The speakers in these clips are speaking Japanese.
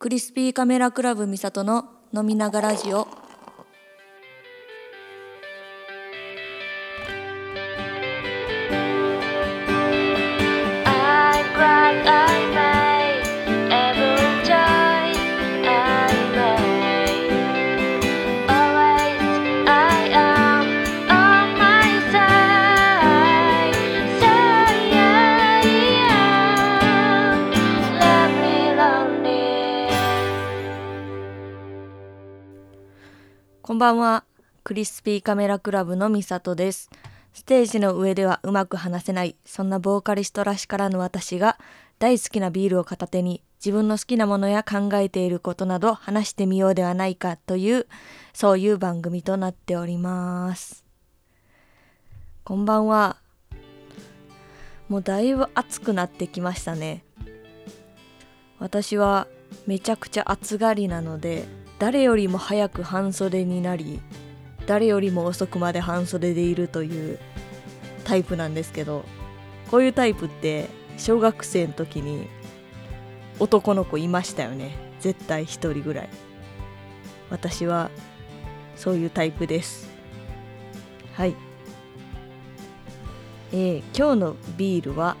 クリスピーカメラクラブミサトの飲みながラジオ。クリスピーカメラクラブのミサトです。ステージの上ではうまく話せないそんなボーカリストらしからぬ私が大好きなビールを片手に自分の好きなものや考えていることなど話してみようではないかというそういう番組となっております。こんばんは。もうだいぶ暑くなってきましたね。私はめちゃくちゃ暑がりなので誰よりも早く半袖になり誰よりも遅くまで半袖でいるというタイプなんですけどこういうタイプって小学生の時に男の子いましたよね。絶対一人ぐらい。私はそういうタイプです。はい。えー、今日のビールは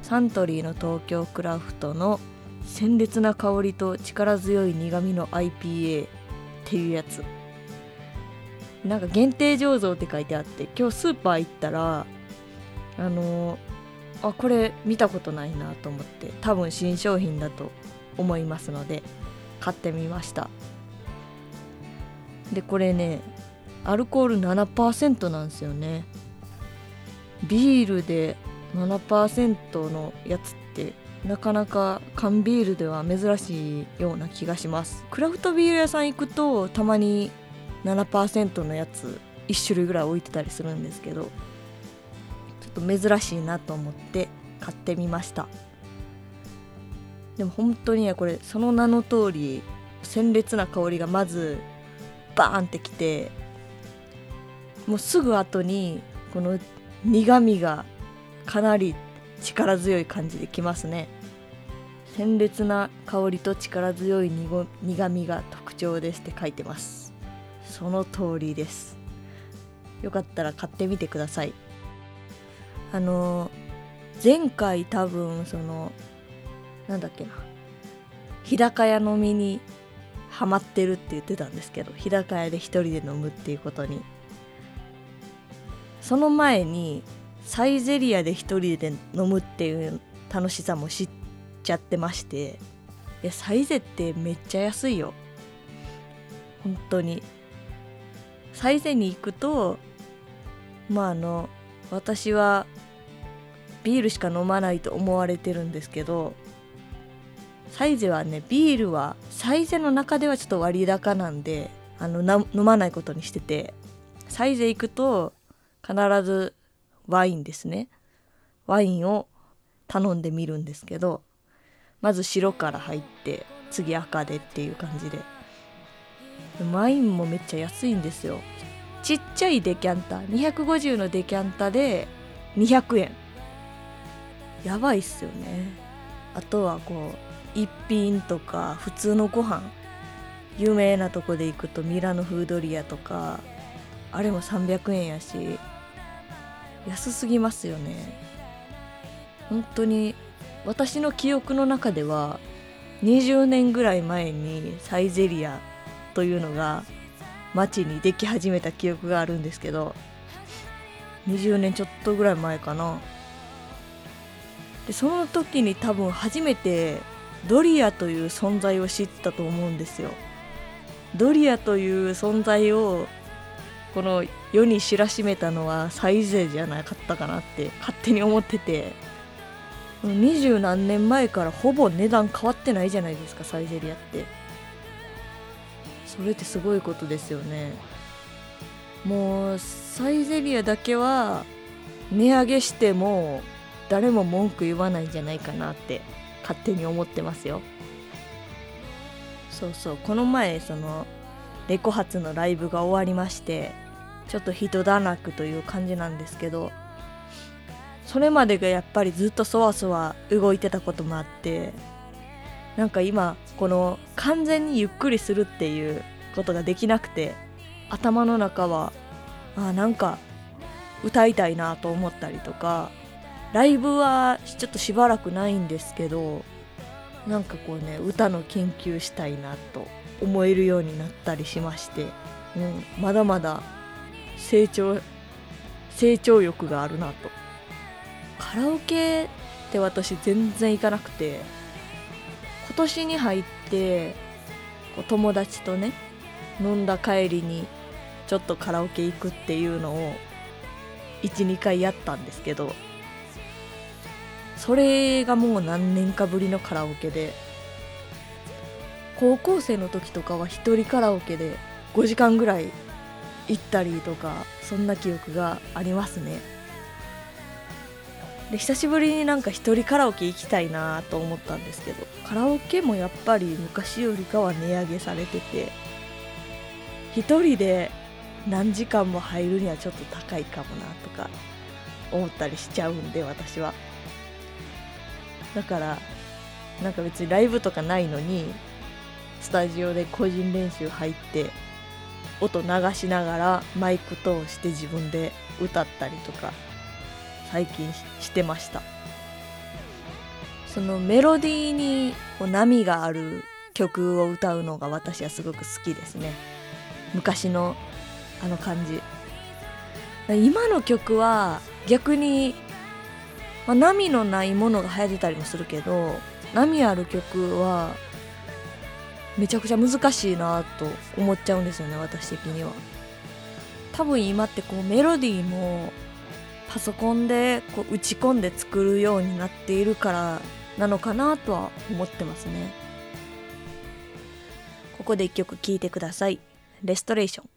サントリーの東京クラフトの鮮烈な香りと力強い苦みの IPA っていうやつ。なんか限定醸造って書いてあって今日スーパー行ったらあのー、あこれ見たことないなと思って多分新商品だと思いますので買ってみました。でこれねアルコール7%なんですよね。ビールで7%のやつってなかなか缶ビールでは珍しいような気がします。クラフトビール屋さん行くとたまに7%のやつ1種類ぐらい置いてたりするんですけどちょっと珍しいなと思って買ってみました。でも本当にねこれその名の通り鮮烈な香りがまずバーンってきてもうすぐ後にこの苦みがかなり力強い感じできますね。鮮烈な香りと力強い苦みが特徴ですって書いてます。その通りです。よかったら買ってみてください。あの前回多分そのなんだっけな。日高屋飲みにハマってるって言ってたんですけど日高屋で一人で飲むっていうことに。その前にサイゼリアで一人で飲むっていう楽しさも知っちゃってまして。いやサイゼってめっちゃ安いよ。本当に。サイゼに行くとまああの私はビールしか飲まないと思われてるんですけどサイゼはねビールはサイゼの中ではちょっと割高なんであの飲まないことにしててサイゼ行くと必ずワインですね。ワインを頼んでみるんですけどまず白から入って次赤でっていう感じで。ワインもめっちゃ安いんですよ。ちっちゃいデキャンタ250のデキャンタで200円。やばいっすよね。あとはこう一品とか普通のご飯。有名なとこで行くとミラノフードリアとかあれも300円やし安すぎますよね。本当に私の記憶の中では20年ぐらい前にサイゼリアというのが街にでき始めた記憶があるんですけど20年ちょっとぐらい前かな。でその時に多分初めてドリアという存在を知ったと思うんですよ。ドリアという存在をこの世に知らしめたのはサイゼじゃなかったかなって勝手に思ってて。二十何年前からほぼ値段変わってないじゃないですかサイゼリアって。それってすごいことですよね。もうサイゼリアだけは値上げしても誰も文句言わないんじゃないかなって勝手に思ってますよ。そうそう。この前そのレコ発のライブが終わりましてちょっと人だなくという感じなんですけどそれまでがやっぱりずっとそわそわ動いてたこともあってなんか今この完全にゆっくりするっていうことができなくて頭の中はあなんか歌いたいなと思ったりとかライブはちょっとしばらくないんですけどなんかこうね歌の研究したいなと思えるようになったりしまして、うん、まだまだ成長成長欲があるなと。カラオケって私全然行かなくて今年に入って友達とね飲んだ帰りにちょっとカラオケ行くっていうのを12回やったんですけどそれがもう何年かぶりのカラオケで高校生の時とかは一人カラオケで5時間ぐらい行ったりとかそんな記憶がありますね。で久しぶりになんか一人カラオケ行きたいなと思ったんですけどカラオケもやっぱり昔よりかは値上げされてて一人で何時間も入るにはちょっと高いかもなとか思ったりしちゃうんで私は。だからなんか別にライブとかないのにスタジオで個人練習入って音流しながらマイク通して自分で歌ったりとか最近してました。そのメロディーにこう波がある曲を歌うのが私はすごく好きですね。昔のあの感じ。今の曲は逆に、まあ、波のないものが流行ってたりもするけど波ある曲はめちゃくちゃ難しいなと思っちゃうんですよね私的には。多分今ってこうメロディーもパソコンでこう打ち込んで作るようになっているからなのかなとは思ってますね。ここで一曲聴いてください。レストレーション。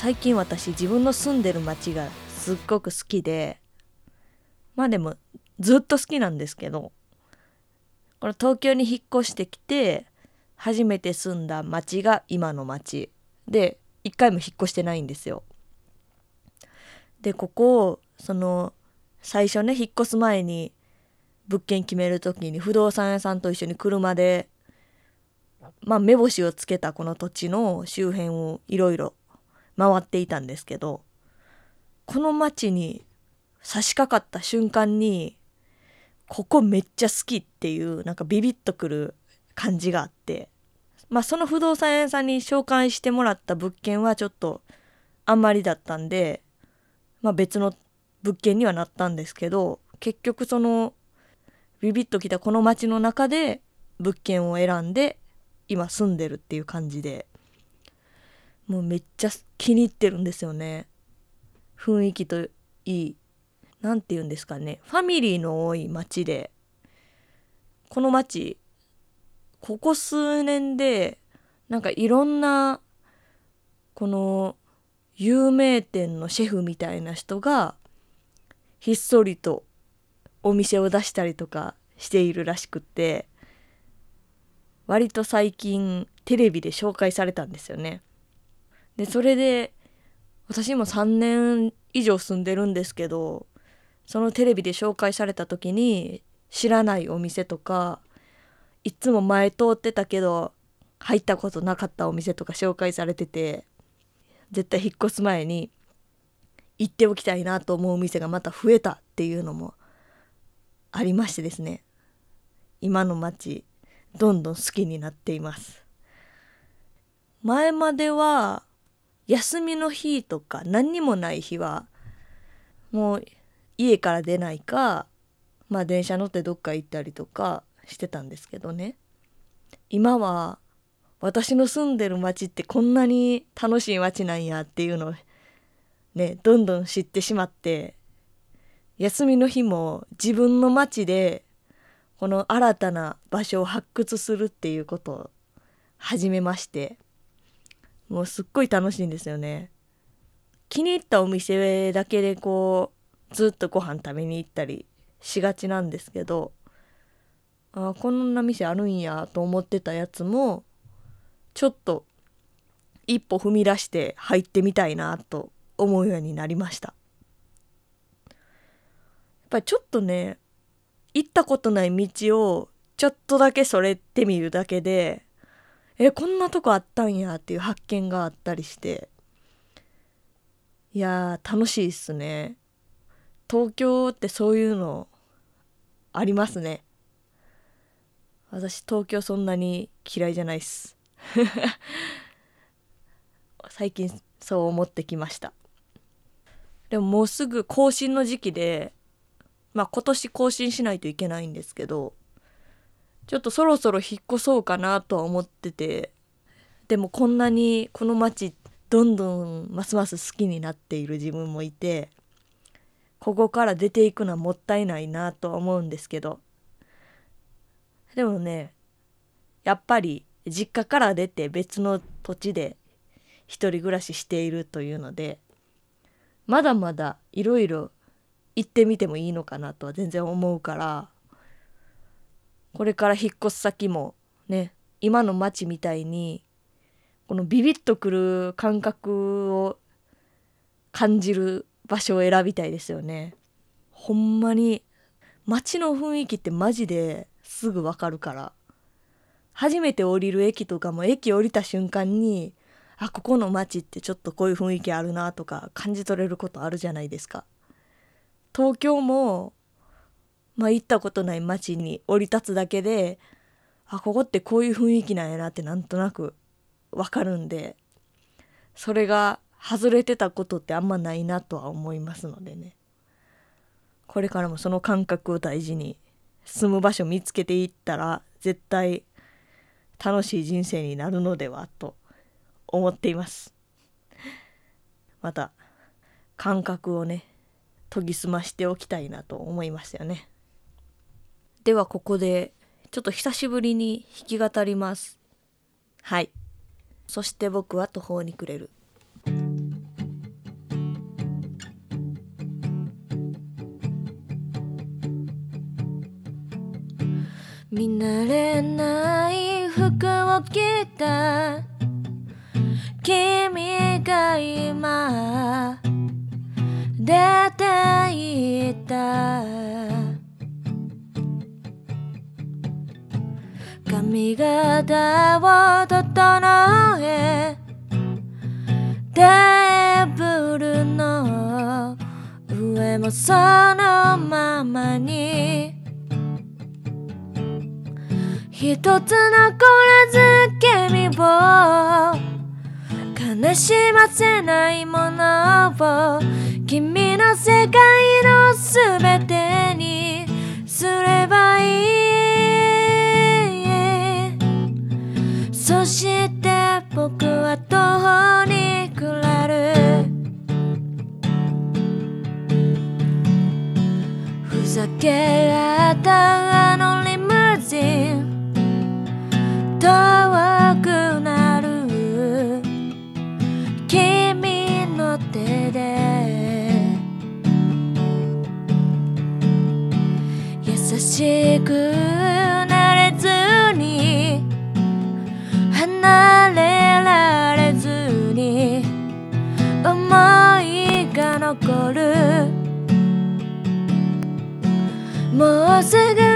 最近私自分の住んでる町がすっごく好きでまあでもずっと好きなんですけどこの東京に引っ越してきて初めて住んだ町が今の町で一回も引っ越してないんですよ。でここをその最初ね引っ越す前に物件決める時に不動産屋さんと一緒に車でまあ目星をつけたこの土地の周辺をいろいろ回っていたんですけどこの町に差し掛かった瞬間にここめっちゃ好きっていうなんかビビッとくる感じがあってまあその不動産屋さんに紹介してもらった物件はちょっとあんまりだったんでまあ別の物件にはなったんですけど結局そのビビッときたこの町の中で物件を選んで今住んでるっていう感じでもうめっちゃ気に入ってるんですよね。雰囲気といい。何て言うんですかね。ファミリーの多い町で。この町ここ数年でなんかいろんなこの有名店のシェフみたいな人がひっそりとお店を出したりとかしているらしくって割と最近テレビで紹介されたんですよね。でそれで私も3年以上住んでるんですけどそのテレビで紹介された時に知らないお店とかいつも前通ってたけど入ったことなかったお店とか紹介されてて絶対引っ越す前に行っておきたいなと思うお店がまた増えたっていうのもありましてですね。今の街どんどん好きになっています。前までは休みの日とか何にもない日はもう家から出ないかまあ電車乗ってどっか行ったりとかしてたんですけどね。今は私の住んでる町ってこんなに楽しい町なんやっていうのをねどんどん知ってしまって休みの日も自分の町でこの新たな場所を発掘するっていうことを始めまして。もうすっごい楽しいんですよね。気に入ったお店だけでこうずっとご飯食べに行ったりしがちなんですけどあこんな店あるんやと思ってたやつもちょっと一歩踏み出して入ってみたいなと思うようになりましたやっぱりちょっとね行ったことない道をちょっとだけそれってみるだけでえこんなとこあったんやっていう発見があったりして。いや楽しいっすね。東京ってそういうのありますね。私東京そんなに嫌いじゃないっす。最近そう思ってきました。でももうすぐ更新の時期でまあ今年更新しないといけないんですけどちょっとそろそろ引っ越そうかなとは思ってて。でもこんなにこの街どんどんますます好きになっている自分もいてここから出ていくのはもったいないなとは思うんですけど。でもねやっぱり実家から出て別の土地で一人暮らししているというのでまだまだいろいろ行ってみてもいいのかなとは全然思うからこれから引っ越す先もね今の街みたいにこのビビッとくる感覚を感じる場所を選びたいですよね。ほんまに街の雰囲気ってマジですぐわかるから初めて降りる駅とかも駅降りた瞬間にあここの街ってちょっとこういう雰囲気あるなとか感じ取れることあるじゃないですか。東京もまあ行ったことない街に降り立つだけであここってこういう雰囲気なんやなってなんとなくわかるんでそれが外れてたことってあんまないなとは思いますのでね。これからもその感覚を大事に住む場所見つけていったら絶対楽しい人生になるのではと思っています。また感覚をね研ぎ澄ましておきたいなと思いましたよね。ではここでちょっと久しぶりに弾き語ります。はい。そして僕は途方に暮れる。見慣れない服を着た。君が今出ていた髪型を整えテーブルの上もそのままに。一つのこれづけみを。悲しませないものを。君の世界のすべてにすればいい。して僕は途方に暮れる。ふざけ合ったあのリムジン遠くなる。君の手で。優しくも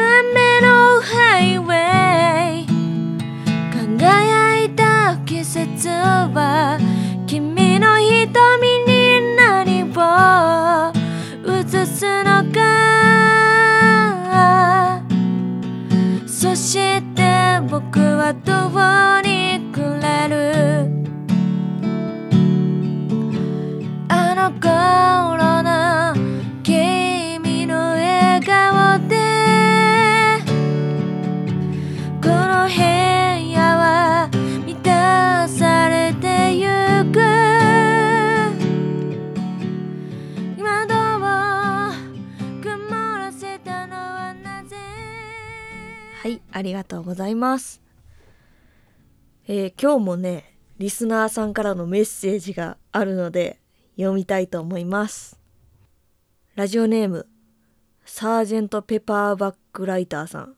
ます。えー今日もねリスナーさんからのメッセージがあるので読みたいと思います。ラジオネームサージェントペパーバックライターさん。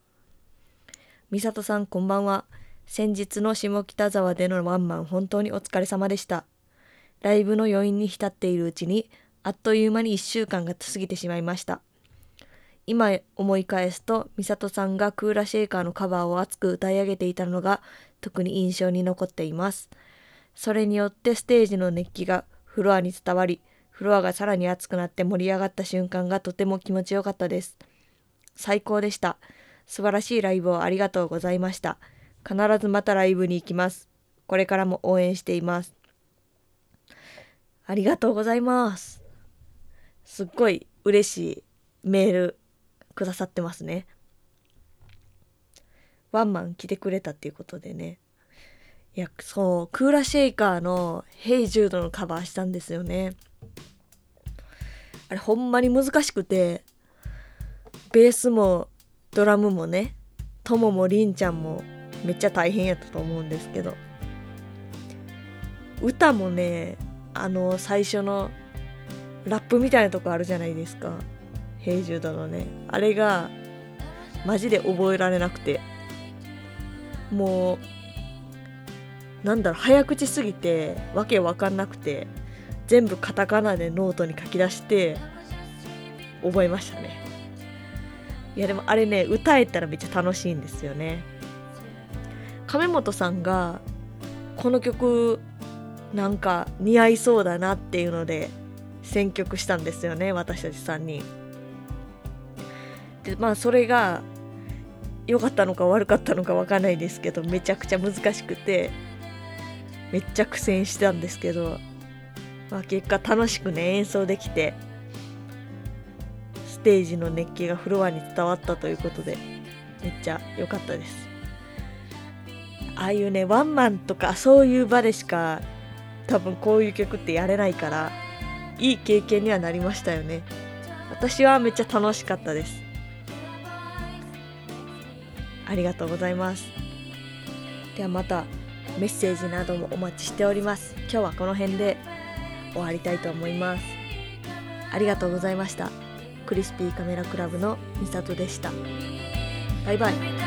美里さんこんばんは。先日の下北沢でのワンマン本当にお疲れ様でした。ライブの余韻に浸っているうちにあっという間に1週間が過ぎてしまいました。今思い返すと美里さんがクーラシェイカーのカバーを熱く歌い上げていたのが特に印象に残っています。それによってステージの熱気がフロアに伝わりフロアがさらに熱くなって盛り上がった瞬間がとても気持ちよかったです。最高でした。素晴らしいライブをありがとうございました。必ずまたライブに行きます。これからも応援しています。ありがとうございます。すっごい嬉しいメール。くださってますね。ワンマン来てくれたっていうことでね。いやそうクーラーシェイカーの「ヘイジュード」のカバーしたんですよね。あれほんまに難しくてベースもドラムもねトモもリンちゃんもめっちゃ大変やったと思うんですけど。歌もねあの最初のラップみたいなとこあるじゃないですか「ヘイジュード」のね。あれがマジで覚えられなくて。もうなんだろう早口すぎてわけわかんなくて全部カタカナでノートに書き出して覚えましたね。いやでもあれね歌えたらめっちゃ楽しいんですよね。亀本さんがこの曲なんか似合いそうだなっていうので選曲したんですよね私たち3人。でまあそれが良かったのか悪かったのか分かんないですけどめちゃくちゃ難しくてめっちゃ苦戦したんですけど、まあ、結果楽しくね演奏できてステージの熱気がフロアに伝わったということでめっちゃ良かったです。ああいうねワンマンとかそういう場でしか多分こういう曲ってやれないからいい経験にはなりましたよね。私はめっちゃ楽しかったです。ありがとうございます。ではまたメッセージなどもお待ちしております。今日はこの辺で終わりたいと思います。ありがとうございました。クリスピーカメラクラブのみさとでした。バイバイ。